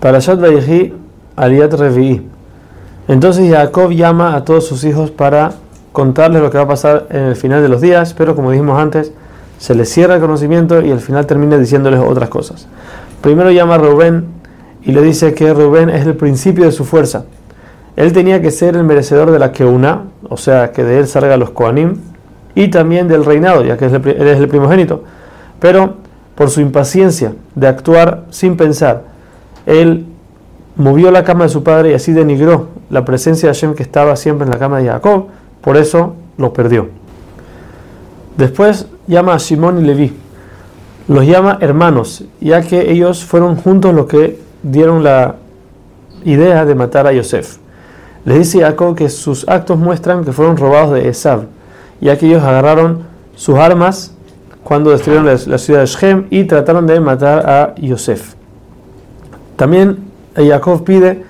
Parashat Vayehi Aliat Revi'i. Entonces Jacob llama a todos sus hijos para contarles lo que va a pasar en el final de los días, pero como dijimos antes, se les cierra el conocimiento y al final termina diciéndoles otras cosas. Primero llama a Rubén y le dice que Rubén es el principio de su fuerza. Él tenía que ser el merecedor de la Keuna, o sea, que de él salga los Koanim, y también del reinado, ya que él es el primogénito. Pero por su impaciencia de actuar sin pensar, él movió la cama de su padre y así denigró la presencia de Hashem que estaba siempre en la cama de Jacob, por eso lo perdió. Después llama a Simón y Leví, los llama hermanos, ya que ellos fueron juntos los que dieron la idea de matar a Yosef. Le dice Jacob que sus actos muestran que fueron robados de Esav, ya que ellos agarraron sus armas cuando destruyeron la, ciudad de Shem y trataron de matar a Yosef. También Jacob pide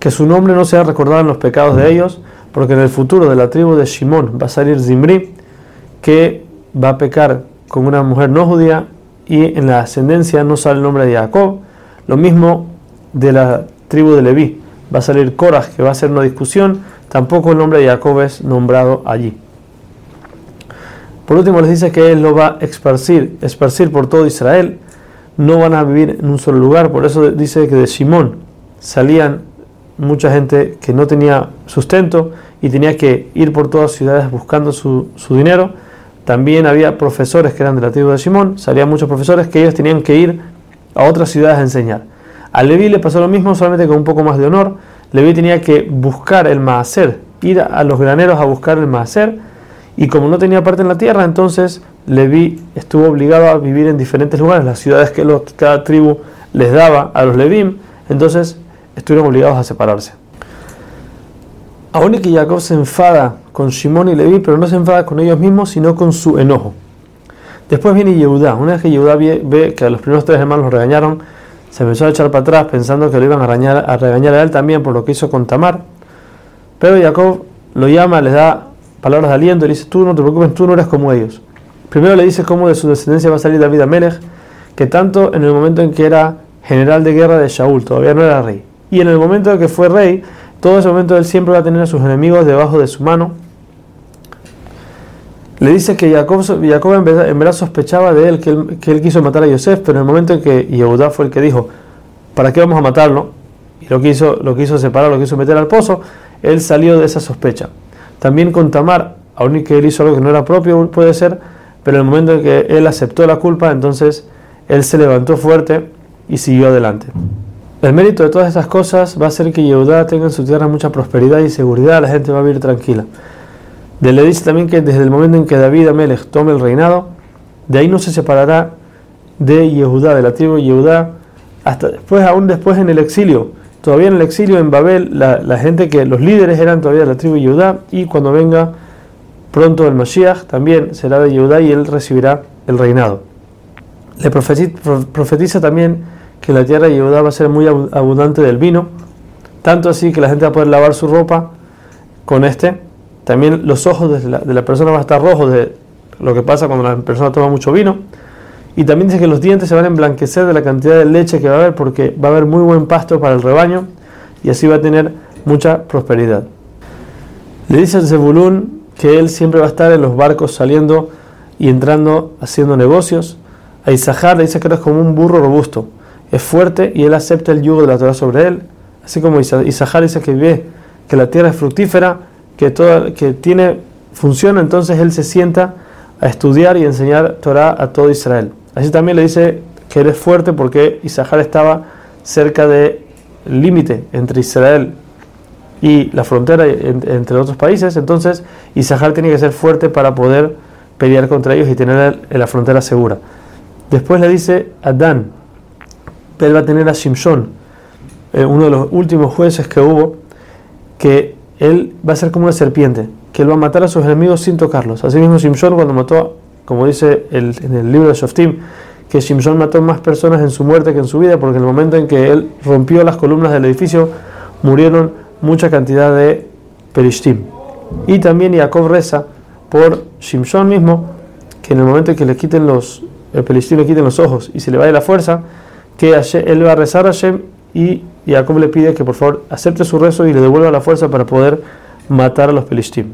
que su nombre no sea recordado en los pecados de ellos, porque en el futuro de la tribu de Shimon va a salir Zimri, que va a pecar con una mujer no judía, y en la ascendencia no sale el nombre de Jacob. Lo mismo de la tribu de Leví, va a salir Korah, que va a ser una discusión, tampoco el nombre de Jacob es nombrado allí. Por último les dice que él lo va a esparcir, esparcir por todo Israel, no van a vivir en un solo lugar. Por eso dice que de Simón salían mucha gente que no tenía sustento y tenía que ir por todas ciudades buscando su, dinero. También había profesores que eran de la tribu de Simón, salían muchos profesores que ellos tenían que ir a otras ciudades a enseñar. A Leví le pasó lo mismo, solamente con un poco más de honor. Leví tenía que buscar el maaser, ir a los graneros a buscar el maaser, y como no tenía parte en la tierra, entonces Leví estuvo obligado a vivir en diferentes lugares, las ciudades que cada tribu les daba a los Levim, entonces estuvieron obligados a separarse. Aún que Jacob se enfada con Shimón y Leví, pero no se enfada con ellos mismos, sino con su enojo. Después viene Yehudá. Una vez que Yehudá ve, que a los primeros tres hermanos los regañaron, se empezó a echar para atrás pensando que lo iban a regañar, a regañar a él también por lo que hizo con Tamar. Pero Jacob lo llama, les da palabras de le dice, tú no te preocupes, tú no eres como ellos. Primero le dice cómo de su descendencia va a salir David Amelech, que tanto en el momento en que era general de guerra de Shaul, todavía no era rey, y en el momento en que fue rey, todo ese momento él siempre va a tener a sus enemigos debajo de su mano. Le dice que Jacob, Jacob en, verdad, sospechaba de él que, él quiso matar a Yosef, pero en el momento en que Yehudá fue el que dijo, ¿para qué vamos a matarlo? Y lo quiso, lo quiso separar, lo quiso meter al pozo, él salió de esa sospecha. También con Tamar, aun que él hizo algo que no era propio, puede ser, pero en el momento en que él aceptó la culpa, entonces él se levantó fuerte y siguió adelante. El mérito de todas estas cosas va a ser que Yehudá tenga en su tierra mucha prosperidad y seguridad, la gente va a vivir tranquila. De le dice también que desde el momento en que David Amelech tome el reinado, de ahí no se separará de Yehudá, de la tribu de Yehudá, hasta después, aún después en el exilio. Todavía en el exilio en Babel, la, gente que los líderes eran todavía de la tribu de Yehudá, y cuando venga Pronto el Mashiach también será de Yehudá y él recibirá el reinado. Le profetiza también que la tierra de Yehudá va a ser muy abundante del vino, tanto así que la gente va a poder lavar su ropa con este. También los ojos de la, persona van a estar rojos de lo que pasa cuando la persona toma mucho vino. Y también dice que los dientes se van a emblanquecer de la cantidad de leche que va a haber porque va a haber muy buen pasto para el rebaño y así va a tener mucha prosperidad. Le dice el Zebulún que él siempre va a estar en los barcos saliendo y entrando haciendo negocios. A Isahar le dice que es como un burro robusto, es fuerte y él acepta el yugo de la Torah sobre él. Así como Isahar dice que ve que la tierra es fructífera, que, toda, que tiene función, entonces él se sienta a estudiar y enseñar Torah a todo Israel. Así también le dice que él es fuerte porque Isahar estaba cerca del límite entre Israel y la frontera entre otros países, entonces Isahar tiene que ser fuerte para poder pelear contra ellos y tener la frontera segura. Después le dice a Dan, él va a tener a Shimshon, eh, uno de los últimos jueces que hubo, que él va a ser como una serpiente, que él va a matar a sus enemigos sin tocarlos. Así mismo Shimshon cuando mató, como dice el, en el libro de Shoftim, que Shimshon mató más personas en su muerte que en su vida, porque en el momento en que él rompió las columnas del edificio, murieron mucha cantidad de perishtim. Y también Jacob reza por Shimshon mismo, que en el momento en que le quiten los, el perishtim le quiten los ojos y se le vaya la fuerza, que él va a rezar a Hashem y Jacob le pide que por favor acepte su rezo y le devuelva la fuerza para poder matar a los Pelishtim.